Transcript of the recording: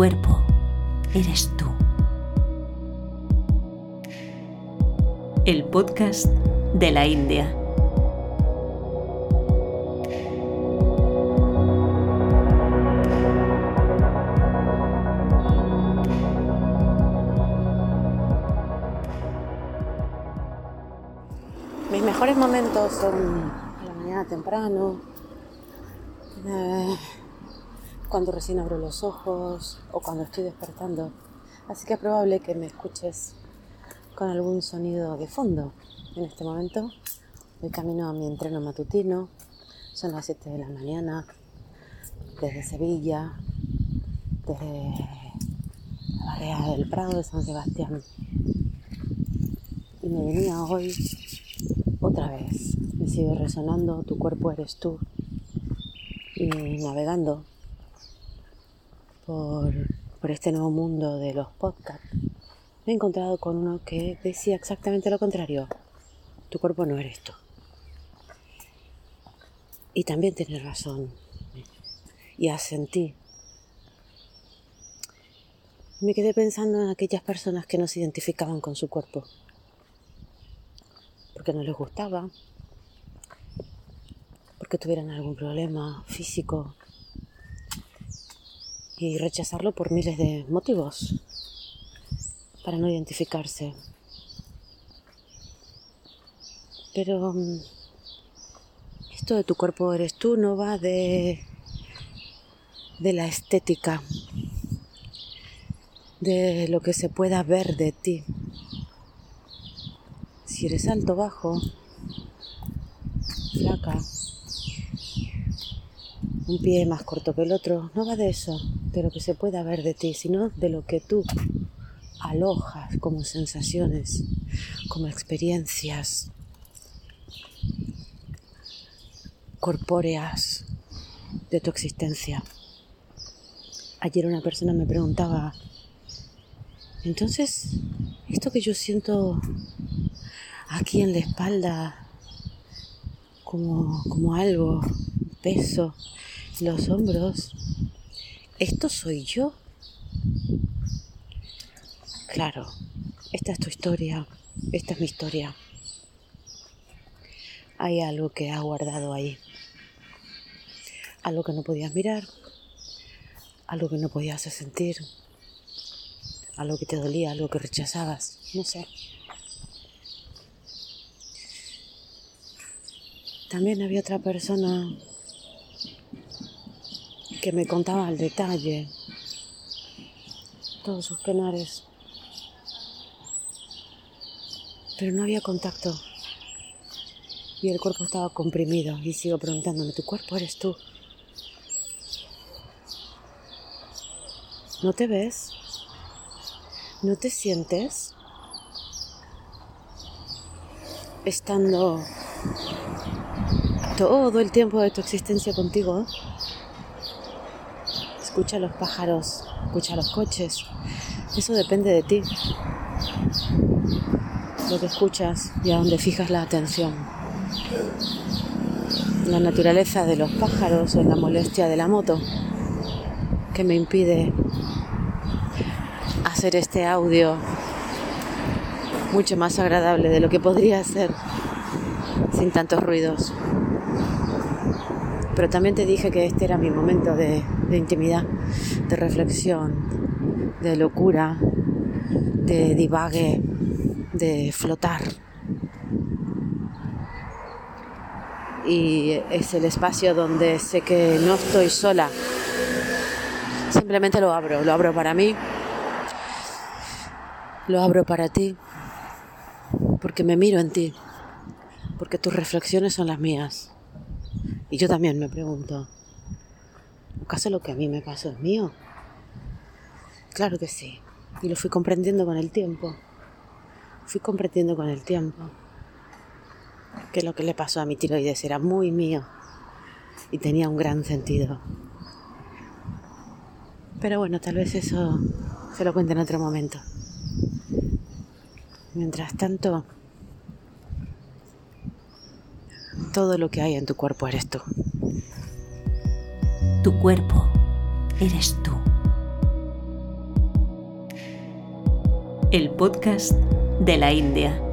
cuerpo eres tú. El podcast de la India. Mis mejores momentos son a la mañana temprano, eh, cuando recién abro los ojos o cuando estoy despertando. Así que es probable que me escuches con algún sonido de fondo. En este momento voy camino a mi entreno matutino. Son las 7 de la mañana, desde Sevilla, desde la barrera del Prado de San Sebastián. Y me venía hoy otra vez. Me sigue resonando, tu cuerpo eres tú. Y navegando por, este nuevo mundo de los podcasts, me he encontrado con uno que decía exactamente lo contrario. Tu cuerpo no eres tú. Y también tienes razón. Y asentí. Me quedé pensando en aquellas personas que no se identificaban con su cuerpo. Porque no les gustaba. Porque tuvieran algún problema físico, y rechazarlo por miles de motivos para no identificarse. Pero mm, esto de tu cuerpo eres tú no va de, de la estética, de lo que se pueda ver de ti. Si eres alto, bajo, flaca, un pie más corto que el otro, no va de eso, de lo que se pueda ver de ti, sino de lo que tú alojas como sensaciones, como experiencias corpóreas de tu existencia. Ayer una persona me preguntaba, entonces, esto que yo siento aquí en la espalda como, como algo, peso, los hombros, ¿esto soy yo? Claro, esta es tu historia, esta es mi historia. Hay algo que has guardado ahí. Algo que no podías mirar, algo que no podías sentir, algo que te dolía, algo que rechazabas, no sé. También había otra persona que me contaba al detalle todos sus penares. Pero no había contacto. Y el cuerpo estaba comprimido. Y sigo preguntándome, ¿tu cuerpo eres tú? ¿No te ves? ¿No te sientes? Estando todo el tiempo de tu existencia contigo escucha los pájaros, escucha los coches. Eso depende de ti. Lo que escuchas y a dónde fijas la atención. La naturaleza de los pájaros o la molestia de la moto que me impide hacer este audio mucho más agradable de lo que podría ser sin tantos ruidos. Pero también te dije que este era mi momento de, intimidad, de reflexión, de locura, de divague, de flotar. Y es el espacio donde sé que no estoy sola. Simplemente lo abro, lo abro para mí, lo abro para ti, porque me miro en ti, porque tus reflexiones son las mías. Y yo también me pregunto, ¿acaso lo que a mí me pasó es mío? Claro que sí. Y lo fui comprendiendo con el tiempo. Fui comprendiendo con el tiempo que lo que le pasó a mi tiroides era muy mío y tenía un gran sentido. Pero bueno, tal vez eso se lo cuente en otro momento. Mientras tanto, Todo lo que hay en tu cuerpo eres tú. Tu cuerpo eres tú. El podcast de la India.